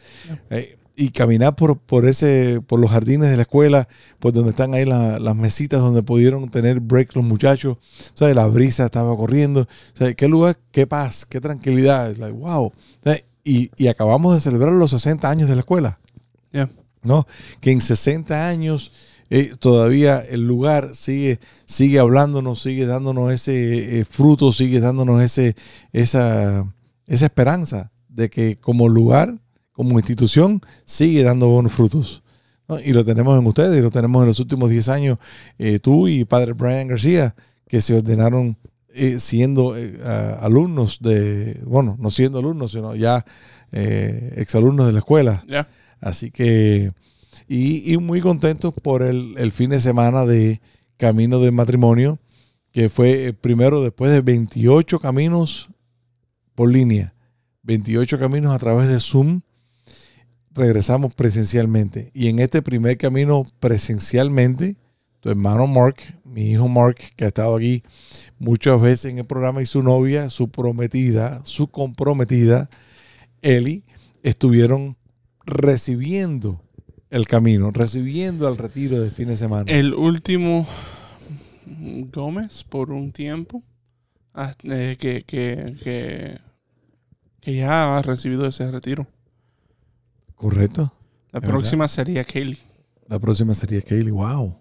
[SPEAKER 1] eh, y caminar por, por ese, por los jardines de la escuela, por donde están ahí la- las mesitas donde pudieron tener break los muchachos, ¿sabes? La brisa estaba corriendo, sea, qué lugar, qué paz, qué tranquilidad, like, wow. ¿sabes? Y, y acabamos de celebrar los 60 años de la escuela.
[SPEAKER 2] Yeah.
[SPEAKER 1] ¿no? Que en 60 años eh, todavía el lugar sigue, sigue hablándonos, sigue dándonos ese eh, fruto, sigue dándonos ese, esa, esa esperanza de que como lugar, como institución, sigue dando buenos frutos. ¿no? Y lo tenemos en ustedes, y lo tenemos en los últimos 10 años, eh, tú y Padre Brian García, que se ordenaron eh, siendo eh, a- alumnos de, bueno, no siendo alumnos, sino ya exalumnos de la escuela. Así que, y, y muy contentos por el, el fin de semana de Camino de Matrimonio, que fue el primero después de 28 caminos por línea, 28 caminos a través de Zoom, regresamos presencialmente. Y en este primer camino presencialmente, tu hermano Mark, mi hijo Mark, que ha estado aquí muchas veces en el programa, y su novia, su prometida, su comprometida, Eli, estuvieron recibiendo el camino, recibiendo el retiro de fin de semana.
[SPEAKER 2] El último Gómez por un tiempo ah, eh, que, que, que, que ya ha recibido ese retiro.
[SPEAKER 1] Correcto.
[SPEAKER 2] La próxima sería Kaylee.
[SPEAKER 1] La próxima sería Kaylee. Wow.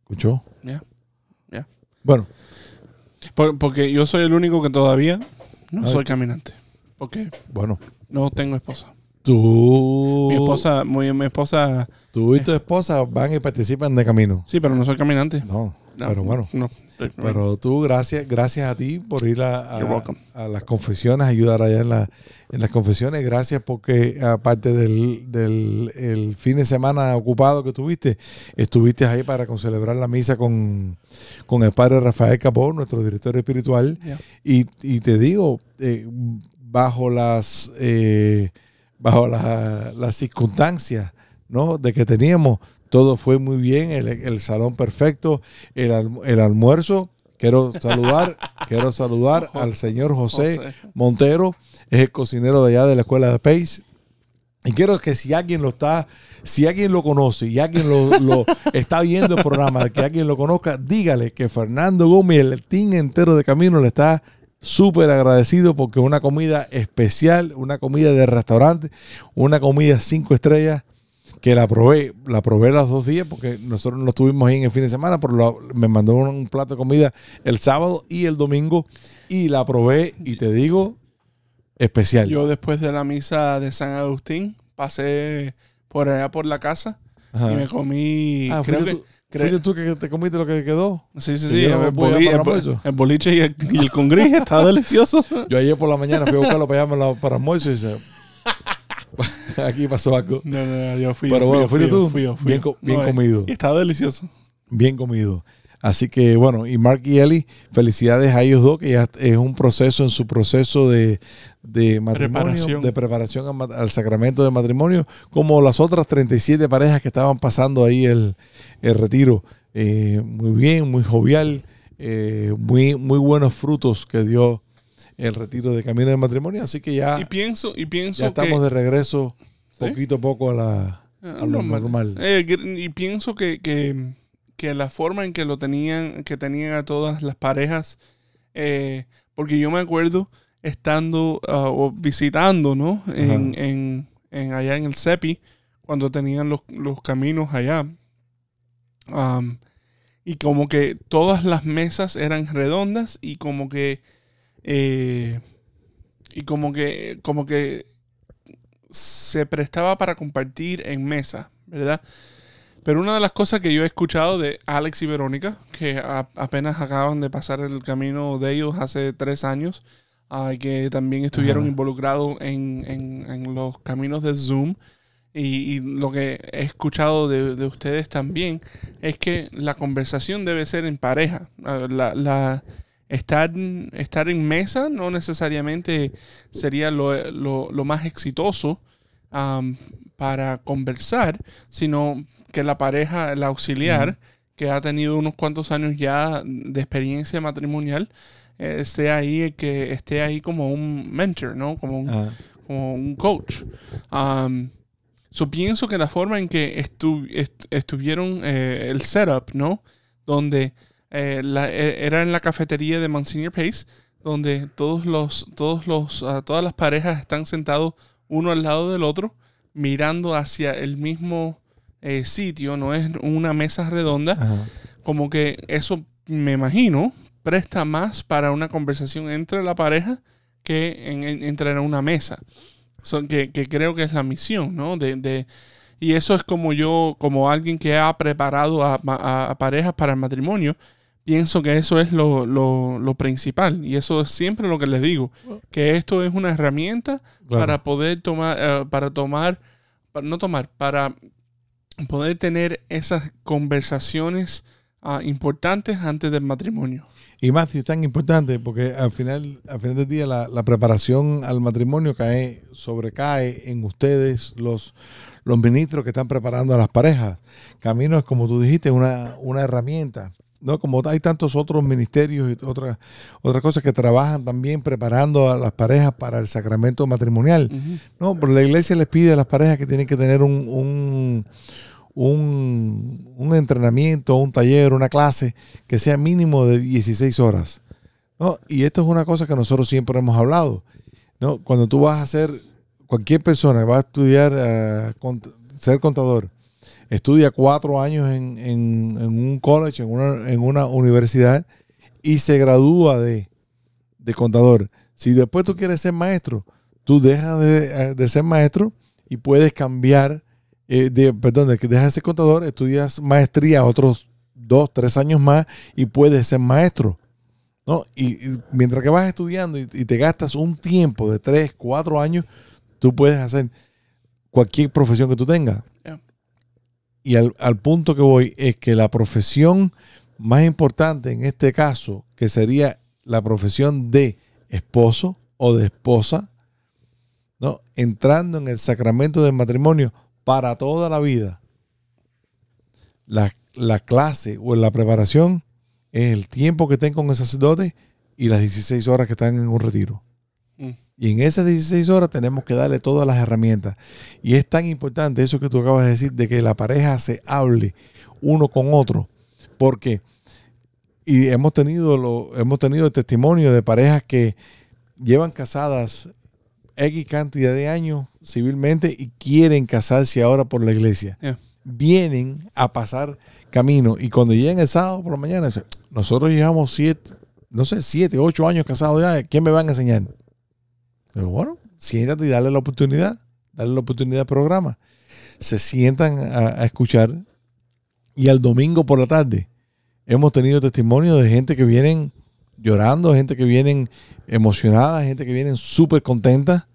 [SPEAKER 1] ¿Escuchó?
[SPEAKER 2] Ya, ya.
[SPEAKER 1] Bueno,
[SPEAKER 2] Por- porque yo soy el único que todavía no soy caminante. Porque
[SPEAKER 1] bueno.
[SPEAKER 2] no tengo esposa.
[SPEAKER 1] Tú,
[SPEAKER 2] Mi esposa, muy, mi esposa,
[SPEAKER 1] tú y tu esposa van y participan de camino.
[SPEAKER 2] sí, pero no soy caminante.
[SPEAKER 1] No,
[SPEAKER 2] No,
[SPEAKER 1] pero bueno.
[SPEAKER 2] No,
[SPEAKER 1] Pero tú, gracias, gracias a ti por ir a, las confesiones, ayudar allá en, la, en las confesiones. Gracias porque aparte del, del el fin de semana ocupado que tuviste, estuviste ahí para con- celebrar la misa con, con el padre Rafael Capó, nuestro director espiritual.
[SPEAKER 2] Yeah.
[SPEAKER 1] Y, y te digo, eh, bajo las eh, bajo la- las circunstancias ¿no? de que teníamos, todo fue muy bien, el, el salón perfecto, el, alm- el almuerzo Quiero saludar, quiero saludar al señor José,
[SPEAKER 2] José.
[SPEAKER 1] Montero, es el cocinero de allá de la escuela de Pace. Y quiero que si alguien lo está, si alguien lo conoce y alguien lo, lo está viendo el programa, que alguien lo conozca, dígale que Fernando Gómez el team entero de Camino le está súper agradecido porque una comida especial, una comida de restaurante, una comida cinco estrellas que la probé, la probé los dos días porque nosotros no estuvimos ahí en el fin de semana, pero lo- me mandó un, plato de comida el sábado y el domingo y la probé y te digo, especial.
[SPEAKER 2] Yo después de la misa de San Agustín pasé por allá por la casa
[SPEAKER 1] Ajá.
[SPEAKER 2] y me comí.
[SPEAKER 1] Ah,
[SPEAKER 2] creo que.
[SPEAKER 1] tú, que te comiste lo que quedó.
[SPEAKER 2] Sí, sí, sí. El, boli- el el boliche y el, y el congrí está delicioso.
[SPEAKER 1] Yo ayer por la mañana fui a buscarlo para allá para, almuerzo y dice, aquí pasó algo.
[SPEAKER 2] No, no, yo fui.
[SPEAKER 1] Pero
[SPEAKER 2] fui,
[SPEAKER 1] bueno, fuiste tú.
[SPEAKER 2] fui, fui.
[SPEAKER 1] Bien bien
[SPEAKER 2] No,
[SPEAKER 1] comido.
[SPEAKER 2] Y estaba delicioso.
[SPEAKER 1] Bien comido. Así que bueno, y Mark y Ellie, felicidades a ellos dos, que ya es un proceso en su proceso de, de matrimonio,
[SPEAKER 2] Preparación.
[SPEAKER 1] de preparación al sacramento de matrimonio, como las otras 37 parejas que estaban pasando ahí el, el retiro. Eh, muy bien, muy jovial, eh, muy, muy buenos frutos que dio el retiro de camino de matrimonio. Así que ya,
[SPEAKER 2] Y pienso, y pienso
[SPEAKER 1] ya estamos
[SPEAKER 2] que.
[SPEAKER 1] de regreso
[SPEAKER 2] ¿Sí?
[SPEAKER 1] poquito a poco a la...
[SPEAKER 2] Ah,
[SPEAKER 1] a lo normal.
[SPEAKER 2] Eh, y pienso que, que, que la forma en que lo tenían, que tenían a todas las parejas, eh, porque yo me acuerdo estando ah, o visitando, ¿no? En, en, en- allá en el CEPI, cuando tenían los, los caminos allá. Y como que todas las mesas eran redondas y como que eh, y como que como que se prestaba para compartir en mesa, ¿verdad? Pero una de las cosas que yo he escuchado de Alex y Verónica, que a- apenas acaban de pasar el camino de ellos hace tres años, y que también estuvieron involucrados en, en- en los caminos de Zoom, y, y lo que he escuchado de, de ustedes también, es que la conversación debe ser en pareja. Ah, La, la- estar, estar en mesa no necesariamente sería lo, lo- lo más exitoso am, para conversar, sino que la pareja, el auxiliar, que ha tenido unos cuantos años ya de experiencia matrimonial, eh, esté ahí, que esté ahí como un mentor, ¿no? Como un, como un coach. Um, so pienso que la forma en que estu- est- estuvieron eh, el setup, ¿no? Donde eh, la- e- era en la cafetería de Monsignor Pace, donde todos los, todos los, ah, todas las parejas están sentados uno al lado del otro, mirando hacia el mismo eh, sitio, no es una mesa redonda
[SPEAKER 1] ajá.
[SPEAKER 2] como que eso me imagino presta más para una conversación entre la pareja que en, en- entre en una mesa. So, que, que creo que es la misión, ¿no? De, de- y eso es como yo, como alguien que ha preparado a, a- a parejas para el matrimonio, pienso que eso es lo, lo- lo principal. Y eso es siempre lo que les digo, que esto es una herramienta
[SPEAKER 1] Claro.
[SPEAKER 2] para poder tomar, eh, para tomar, para no tomar, para poder tener esas conversaciones ah, importantes antes del matrimonio.
[SPEAKER 1] Y más si es tan importante, porque al final, al final del día la, la preparación al matrimonio cae, sobrecae en ustedes, los, los ministros que están preparando a las parejas. Camino es, como tú dijiste, una, una herramienta. ¿No? Como hay tantos otros ministerios y otras otras cosas que trabajan también preparando a las parejas para el sacramento matrimonial. No, pero la iglesia les pide a las parejas que tienen que tener un, un, un, un entrenamiento, un taller, una clase que sea mínimo de 16 horas. ¿no? Y esto es una cosa que nosotros siempre hemos hablado. ¿no? Cuando tú vas a hacer, cualquier persona va a estudiar, eh, ser contador, estudia cuatro años en, en- un college, en una, en una universidad y se gradúa de, de contador. Si después tú quieres ser maestro, tú dejas de, de ser maestro y puedes cambiar, eh, de, perdón, de que dejas de ser contador, estudias maestría otros dos, tres años más y puedes ser maestro. ¿no? Y, mientras que vas estudiando y, te gastas un tiempo de tres, cuatro años, tú puedes hacer cualquier profesión que tú tengas. Y al, al punto que voy es que la profesión más importante en este caso, que sería la profesión de esposo o de esposa, ¿no? entrando en el sacramento del matrimonio para toda la vida, la, la clase o la preparación es el tiempo que estén con el sacerdote y las 16 horas que están en un retiro.
[SPEAKER 2] Mm.
[SPEAKER 1] Y en esas 16 horas tenemos que darle todas las herramientas. Y es tan importante eso que tú acabas de decir, de que la pareja se hable uno con otro. Porque, y hemos tenido, lo, hemos tenido el testimonio de parejas que llevan casadas X cantidad de años civilmente y quieren casarse ahora por la iglesia.
[SPEAKER 2] Yeah.
[SPEAKER 1] Vienen a pasar camino y cuando llegan el sábado por la mañana, dicen, nosotros llevamos siete, no sé, siete, ocho años casados ya, ¿quién me van a enseñar? Pero bueno, siéntate y dale la oportunidad, dale la oportunidad al programa. Se sientan a, a escuchar y al domingo por la tarde hemos tenido testimonio de gente que vienen llorando, gente que vienen emocionada, gente que vienen súper contenta.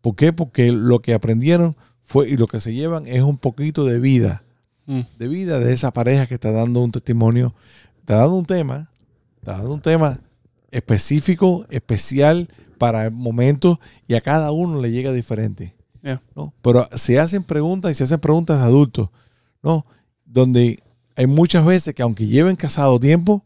[SPEAKER 1] ¿Por qué? Porque lo que aprendieron fue y lo que se llevan es un poquito de vida,
[SPEAKER 2] Mm.
[SPEAKER 1] de vida de esa pareja que está dando un testimonio, está dando un tema, está dando un tema específico, especial para momentos y a cada uno le llega diferente.
[SPEAKER 2] Yeah.
[SPEAKER 1] ¿no? Pero se hacen preguntas y se hacen preguntas de adultos, ¿no? Donde hay muchas veces que aunque lleven casado tiempo,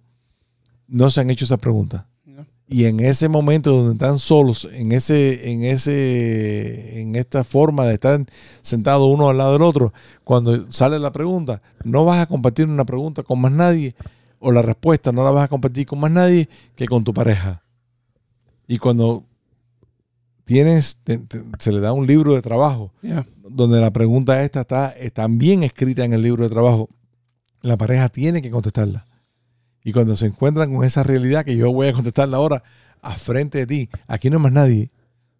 [SPEAKER 1] no se han hecho esas preguntas.
[SPEAKER 2] Yeah.
[SPEAKER 1] Y en ese momento donde están solos, en ese, en ese, en esta forma de estar sentados uno al lado del otro, cuando sale la pregunta, no vas a compartir una pregunta con más nadie, o la respuesta no la vas a compartir con más nadie que con tu pareja. Y cuando tienes, te- te- se le da un libro de trabajo,
[SPEAKER 2] Yeah.
[SPEAKER 1] donde la pregunta esta está, está bien escrita en el libro de trabajo, la pareja tiene que contestarla. Y cuando se encuentran con esa realidad que yo voy a contestarla ahora a frente de ti, aquí no hay más nadie.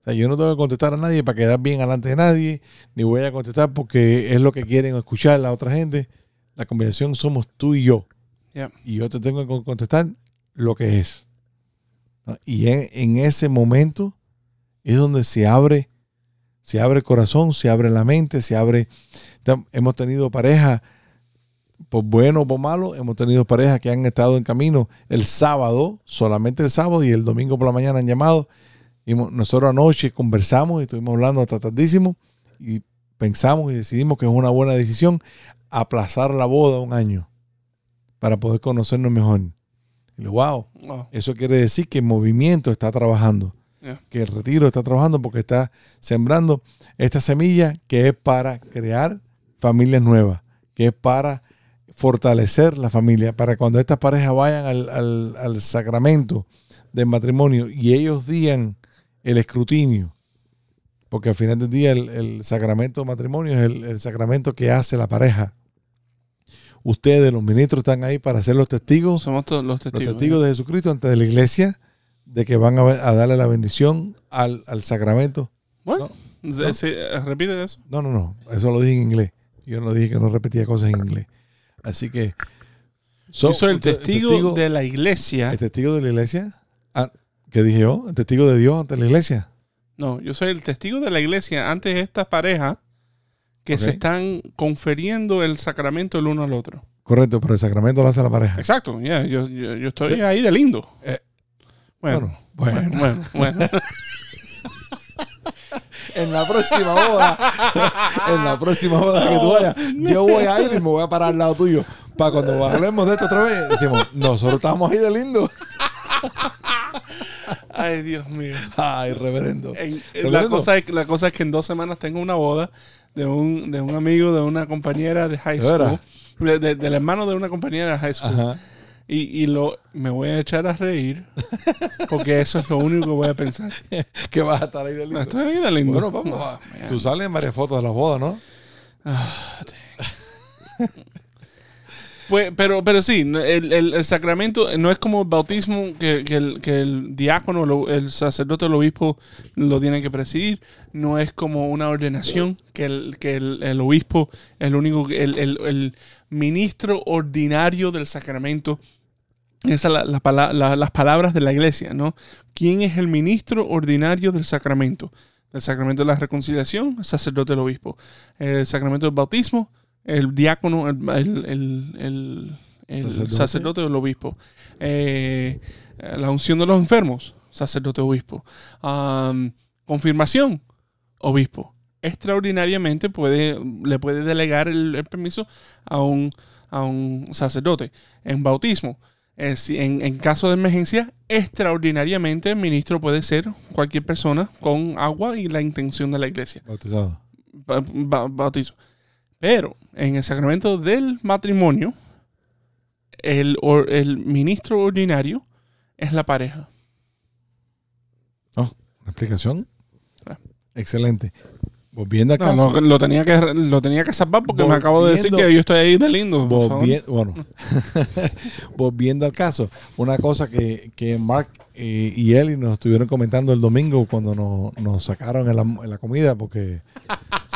[SPEAKER 1] O sea, yo no tengo que contestar a nadie para quedar bien delante de nadie, ni voy a contestar porque es lo que quieren escuchar la otra gente. La conversación somos tú y yo.
[SPEAKER 2] Yeah.
[SPEAKER 1] Y yo te tengo que contestar lo que es. Y en, ese momento es donde se abre, se abre el corazón, se abre la mente, se abre. Hemos tenido parejas, por bueno o por malo, hemos tenido parejas que han estado en camino el sábado, solamente el sábado y el domingo por la mañana han llamado. Y nosotros anoche conversamos y estuvimos hablando hasta tardísimo y pensamos y decidimos que es una buena decisión aplazar la boda un año para poder conocernos mejor. Y lo wow,
[SPEAKER 2] Wow.
[SPEAKER 1] eso quiere decir que el movimiento está trabajando,
[SPEAKER 2] Yeah.
[SPEAKER 1] que el retiro está trabajando porque está sembrando esta semilla que es para crear familias nuevas, que es para fortalecer la familia, para cuando estas parejas vayan al, al- al sacramento del matrimonio y ellos digan el escrutinio, porque al final del día el, el sacramento del matrimonio es el, el sacramento que hace la pareja. Ustedes, los ministros, están ahí para ser los testigos
[SPEAKER 2] Somos todos los
[SPEAKER 1] los
[SPEAKER 2] testigos.
[SPEAKER 1] testigos de Jesucristo ante de la iglesia de que van a, a darle la bendición al, al sacramento.
[SPEAKER 2] Bueno, de-
[SPEAKER 1] no.
[SPEAKER 2] sí, eh, repite eso.
[SPEAKER 1] No, no, no. Eso lo dije en inglés. Yo no dije que no repetía cosas en inglés. Así que. so-
[SPEAKER 2] Yo soy el
[SPEAKER 1] usted-
[SPEAKER 2] testigo, de la iglesia.
[SPEAKER 1] ¿El testigo de la iglesia? Ah, ¿Qué dije yo? ¿El testigo de Dios ante la iglesia?
[SPEAKER 2] No, yo soy el testigo de la iglesia ante estas parejas que se están conferiendo el sacramento el uno al otro.
[SPEAKER 1] Correcto, pero el sacramento lo hace la pareja.
[SPEAKER 2] Exacto, yo, yo, yo estoy ahí de lindo.
[SPEAKER 1] Eh,
[SPEAKER 2] bueno,
[SPEAKER 1] Bueno, bueno.
[SPEAKER 2] bueno, bueno, bueno.
[SPEAKER 1] En la próxima boda, en la próxima boda que tú vayas, yo voy a ir y me voy a parar al lado tuyo. Para cuando hablemos de esto otra vez, decimos, nosotros estamos ahí de lindo.
[SPEAKER 2] Ay, Dios mío.
[SPEAKER 1] Ay, reverendo.
[SPEAKER 2] En- en la,
[SPEAKER 1] Reverendo.
[SPEAKER 2] cosa es, la cosa es que en dos semanas tengo una boda de un, de un amigo, de una compañera de high school. De- de- del hermano de una compañera de high school.
[SPEAKER 1] Ajá.
[SPEAKER 2] Y, y lo, me voy a echar a reír porque eso es lo único que voy a pensar.
[SPEAKER 1] Que vas a estar ahí de lindo.
[SPEAKER 2] No, estoy ahí de lindo.
[SPEAKER 1] Bueno, vamos.
[SPEAKER 2] Man.
[SPEAKER 1] tú sales en varias fotos de las bodas, ¿no?
[SPEAKER 2] Dang. Pues, pero, pero sí, el, el- el sacramento no es como el bautismo que, que el, que el diácono, el sacerdote el obispo lo tienen que presidir. No es como una ordenación que el, que el, el obispo el único, el, el- el ministro ordinario del sacramento. Esas la- las palabras de la iglesia, ¿no? ¿Quién es el ministro ordinario del sacramento? El sacramento de la reconciliación, el sacerdote del obispo. El sacramento del bautismo, el diácono, el, el- el- el-
[SPEAKER 1] Sacerdote.
[SPEAKER 2] sacerdote. o el obispo. Eh, la unción de los enfermos, sacerdote obispo. Am, confirmación, obispo. Extraordinariamente puede, le puede delegar el, permiso a un, a un sacerdote. En bautismo, Eh, en, en caso de emergencia, extraordinariamente el ministro puede ser cualquier persona con agua y la intención de la iglesia.
[SPEAKER 1] Bautizado.
[SPEAKER 2] ba- ba- bautizo. Pero en el sacramento del matrimonio, el, or- el ministro ordinario es la pareja.
[SPEAKER 1] Oh, una explicación.
[SPEAKER 2] Ah.
[SPEAKER 1] Excelente. Volviendo al
[SPEAKER 2] No,
[SPEAKER 1] caso.
[SPEAKER 2] no, lo, tenía que, lo tenía que salvar porque me acabo de decir que yo estoy ahí de lindo.
[SPEAKER 1] bueno, volviendo al caso, una cosa que, que Mark eh, y Eli nos estuvieron comentando el domingo cuando nos, nos sacaron en la, en la comida, porque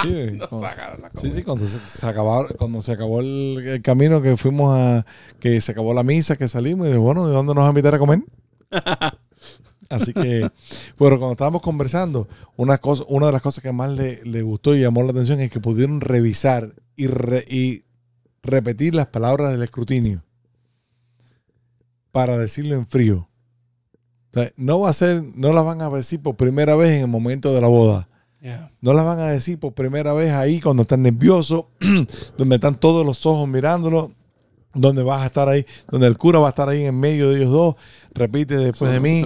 [SPEAKER 1] sí,
[SPEAKER 2] Nos
[SPEAKER 1] cuando-
[SPEAKER 2] sacaron la
[SPEAKER 1] sí, sí, cuando se, se acabó, cuando se acabó el, el camino que fuimos a, que se acabó la misa, que salimos, y dije, bueno, ¿de dónde nos vas a invitar a comer? Así que, pero cuando estábamos conversando, una, cosa, una de las cosas que más le, le gustó y llamó la atención es que pudieron revisar y, re- y repetir las palabras del escrutinio para decirlo en frío. O sea, no va a ser, no las van a decir por primera vez en el momento de la boda.
[SPEAKER 2] Yeah.
[SPEAKER 1] No las van a decir por primera vez ahí cuando están nerviosos, donde están todos los ojos mirándolo, donde vas a estar ahí, donde el cura va a estar ahí en medio de ellos dos. Repite después de mí,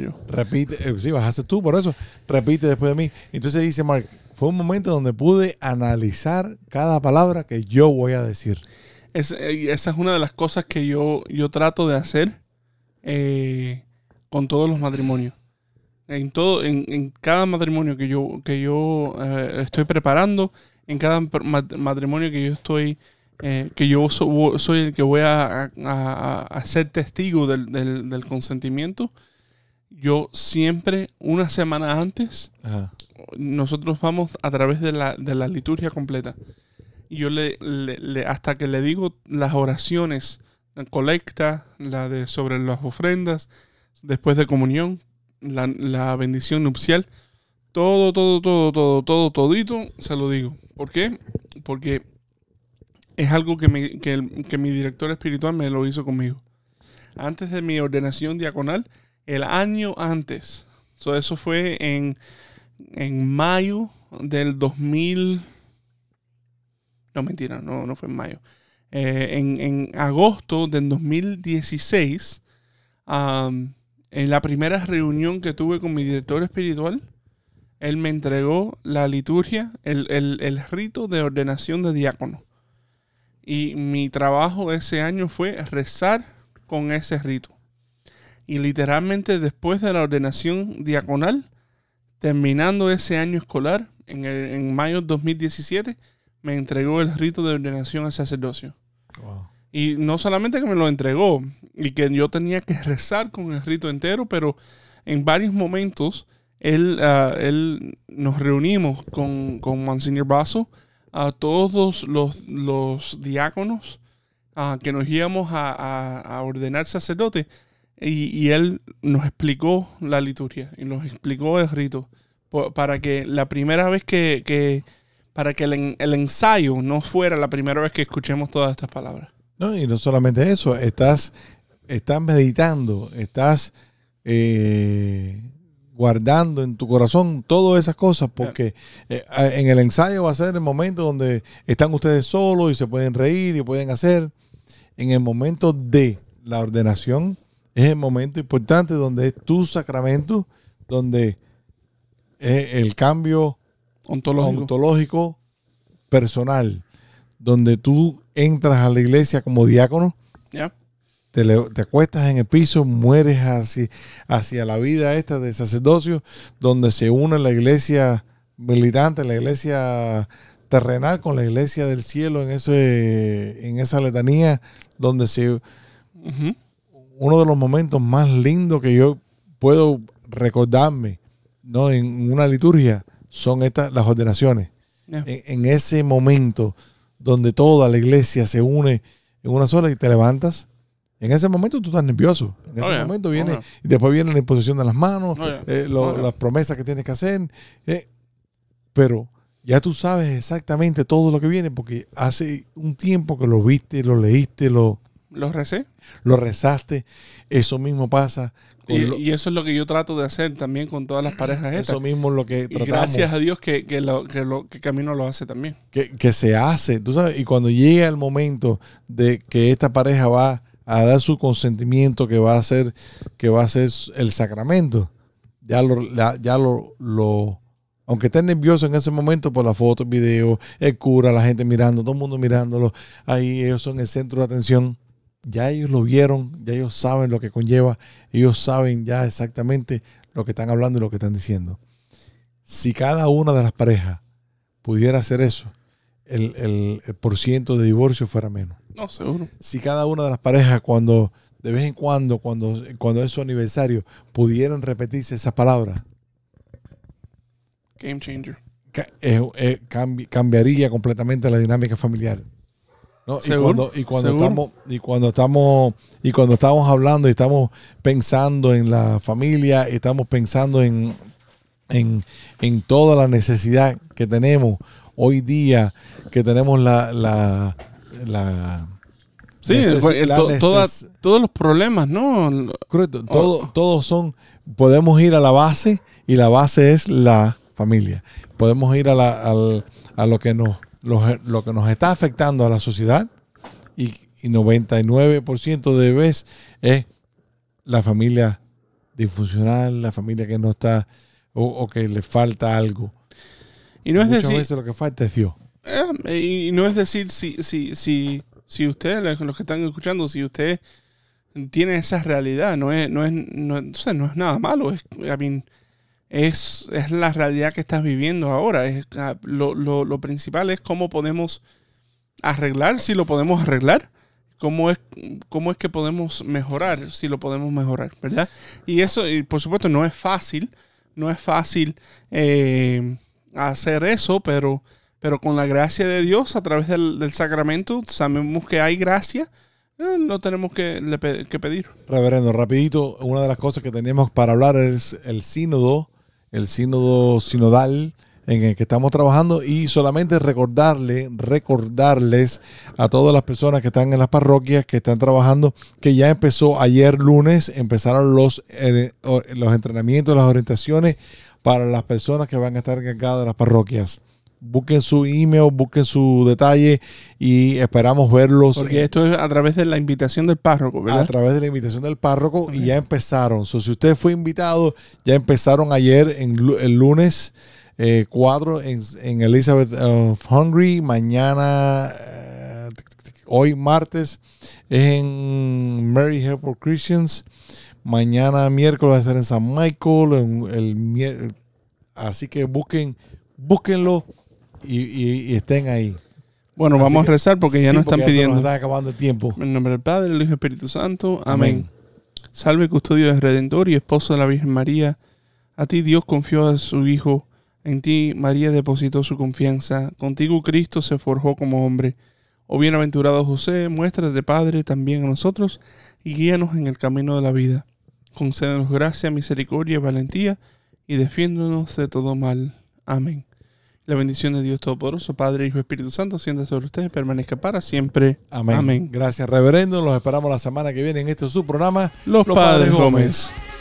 [SPEAKER 2] yo.
[SPEAKER 1] repite, eh, sí, vas a ser tú por eso, repite después de mí. Entonces dice Mark, fue un momento donde pude analizar cada palabra que yo voy a decir.
[SPEAKER 2] Es- eh, esa es una de las cosas que yo, yo trato de hacer eh, con todos los matrimonios. En todo, en, en cada matrimonio que yo, que yo eh, estoy preparando, en cada matrimonio que yo estoy, eh, que yo so- soy el que voy a, a- a- a ser testigo del, del- del consentimiento, yo siempre, una semana antes,
[SPEAKER 1] Ajá.
[SPEAKER 2] nosotros vamos a través de la, de la liturgia completa. Y yo le, le- le- hasta que le digo las oraciones, la colecta, la de sobre las ofrendas, después de comunión, la, bendición nupcial, todo, todo, todo, todo, todo, todito, se lo digo. ¿Por qué? Porque es algo que, me- que, que mi director espiritual me lo hizo conmigo. Antes de mi ordenación diaconal, el año antes, so, eso fue en, en mayo del 2000. No, mentira, no, no fue en mayo. Eh, en, en agosto del 2016, am, en la primera reunión que tuve con mi director espiritual, él me entregó la liturgia, el, el- el rito de ordenación de diácono. Y mi trabajo ese año fue rezar con ese rito. Y literalmente después de la ordenación diaconal, terminando ese año escolar, en, el- en mayo de 2017, me entregó el rito de ordenación al sacerdocio.
[SPEAKER 1] Wow.
[SPEAKER 2] Y no solamente que me lo entregó y que yo tenía que rezar con el rito entero, pero en varios momentos él, ah, él nos reunimos con, con Monsignor Basso, a todos los, los diáconos ah, que nos íbamos a, a- a ordenar sacerdote y, y él nos explicó la liturgia y nos explicó el rito para que la primera vez que, que- para que el, el ensayo no fuera la primera vez que escuchemos todas estas palabras.
[SPEAKER 1] No, y no solamente eso, estás, estás meditando, estás eh, guardando en tu corazón todas esas cosas, porque eh, en el ensayo va a ser el momento donde están ustedes solos y se pueden reír y pueden hacer. En el momento de la ordenación es el momento importante donde es tu sacramento, donde es el cambio
[SPEAKER 2] Ontológico.
[SPEAKER 1] ontológico personal, donde tú entras a la iglesia como diácono, te, le- te acuestas en el piso, mueres hacia, hacia la vida esta de sacerdocio, donde se une la iglesia militante, la iglesia terrenal con la iglesia del cielo en ese en esa letanía donde se uno de los momentos más lindos que yo puedo recordarme no en una liturgia son estas las ordenaciones. En ese momento donde toda la iglesia se une en una sola y te levantas, en ese momento tú estás nervioso. En ese
[SPEAKER 2] Oh, yeah.
[SPEAKER 1] momento viene,
[SPEAKER 2] Oh, yeah.
[SPEAKER 1] y después viene la imposición de las manos,
[SPEAKER 2] Oh, yeah.
[SPEAKER 1] eh, lo- las promesas que tienes que hacer. eh, pero ya tú sabes exactamente todo lo que viene porque hace un tiempo que lo viste, lo leíste, lo,
[SPEAKER 2] Los recé.
[SPEAKER 1] lo rezaste. Eso mismo pasa.
[SPEAKER 2] Y,
[SPEAKER 1] lo-
[SPEAKER 2] y eso es lo que yo trato de hacer también con todas las parejas estas.
[SPEAKER 1] eso mismo es lo que
[SPEAKER 2] Y
[SPEAKER 1] tratamos.
[SPEAKER 2] gracias a Dios que, que, lo, que, lo, que Camino lo hace también.
[SPEAKER 1] que, que se hace, tú sabes, y cuando llega el momento de que esta pareja va a dar su consentimiento que va a ser, que va a ser el sacramento, ya lo, ya lo, lo- aunque estén nerviosos en ese momento por la foto, el video, el cura, la gente mirando, todo el mundo mirándolo, ahí ellos son el centro de atención, ya ellos lo vieron, ya ellos saben lo que conlleva, ellos saben ya exactamente lo que están hablando y lo que están diciendo. Si cada una de las parejas pudiera hacer eso, el, el, el por ciento de divorcio fuera menos.
[SPEAKER 2] No, seguro.
[SPEAKER 1] Si cada una de las parejas, cuando de vez en cuando, cuando, cuando es su aniversario, pudieran repetirse esas palabras,
[SPEAKER 2] Game changer.
[SPEAKER 1] eh, eh, cambi- cambiaría completamente la dinámica familiar. ¿No? Y cuando, y cuando
[SPEAKER 2] seguro.
[SPEAKER 1] estamos, y cuando estamos, y cuando estamos hablando y estamos pensando en la familia, y estamos pensando en, en, en toda la necesidad que tenemos hoy día, que tenemos la, la, la
[SPEAKER 2] Sí,
[SPEAKER 1] necesi-
[SPEAKER 2] el- to- toda- todos los problemas, ¿no?
[SPEAKER 1] Correcto. Todo, todos son. Podemos ir a la base y la base es la familia. Podemos ir a, la, al- a lo, que nos, lo, lo que nos está afectando a la sociedad y, y 99% de vez es la familia disfuncional, la familia que no está o, o que le falta algo.
[SPEAKER 2] Y no es
[SPEAKER 1] Muchas
[SPEAKER 2] decir,
[SPEAKER 1] veces lo que falta es Dios.
[SPEAKER 2] Eh, y no es decir si, si, si, si ustedes, los que están escuchando, si usted tiene esa realidad, no es, no es, no, no es nada malo. Es, I mean, es, es la realidad que estás viviendo ahora. Es, ah, lo, lo, lo principal es cómo podemos arreglar, si lo podemos arreglar. Cómo es, cómo es que podemos mejorar, si lo podemos mejorar, ¿verdad? Y eso, y por supuesto, no es fácil. No es fácil eh, hacer eso, pero pero con la gracia de Dios a través del, del sacramento sabemos que hay gracia, eh, no tenemos que, que pedir.
[SPEAKER 1] Reverendo, rapidito, una de las cosas que teníamos para hablar es el sínodo, el sínodo sinodal en el que estamos trabajando y solamente recordarle, recordarles a todas las personas que están en las parroquias, que están trabajando, que ya empezó ayer lunes, empezaron los, eh, los entrenamientos, las orientaciones para las personas que van a estar encargadas de las parroquias. Busquen su email, busquen su detalle y esperamos verlos
[SPEAKER 2] Porque esto es a través de la invitación del párroco,
[SPEAKER 1] a
[SPEAKER 2] ¿verdad?
[SPEAKER 1] través de la invitación del párroco y ya empezaron. So, si usted fue invitado, ya empezaron ayer, en, el lunes 4 en, en Elizabeth of Hungary. Mañana, eh, hoy martes, es en Mary Help Christians. Mañana miércoles va a ser en San Michael. en el, mier- así que busquen, búsquenlo y, y- y estén ahí.
[SPEAKER 2] Bueno,
[SPEAKER 1] Así
[SPEAKER 2] vamos a rezar porque ya
[SPEAKER 1] sí,
[SPEAKER 2] nos están
[SPEAKER 1] ya se nos
[SPEAKER 2] pidiendo.
[SPEAKER 1] está acabando el tiempo.
[SPEAKER 2] En nombre del Padre, del Hijo y del Espíritu Santo. Amén.
[SPEAKER 1] Amén.
[SPEAKER 2] Salve, custodio del Redentor y esposo de la Virgen María. A ti Dios confió a su Hijo. En ti María depositó su confianza. Contigo Cristo se forjó como hombre. Oh bienaventurado José, muéstrate Padre también a nosotros y guíanos en el camino de la vida. Concédenos gracia, misericordia y valentía y defiéndonos de todo mal. Amén. La bendición de Dios Todopoderoso, Padre, Hijo Espíritu Santo, sienta sobre ustedes y permanezca para siempre.
[SPEAKER 1] Amén.
[SPEAKER 2] Amén.
[SPEAKER 1] Gracias, reverendo. Los esperamos la semana que viene en este su programa.
[SPEAKER 2] Los,
[SPEAKER 1] Los
[SPEAKER 2] Padres,
[SPEAKER 1] Padres
[SPEAKER 2] Gómez.
[SPEAKER 1] Gómez.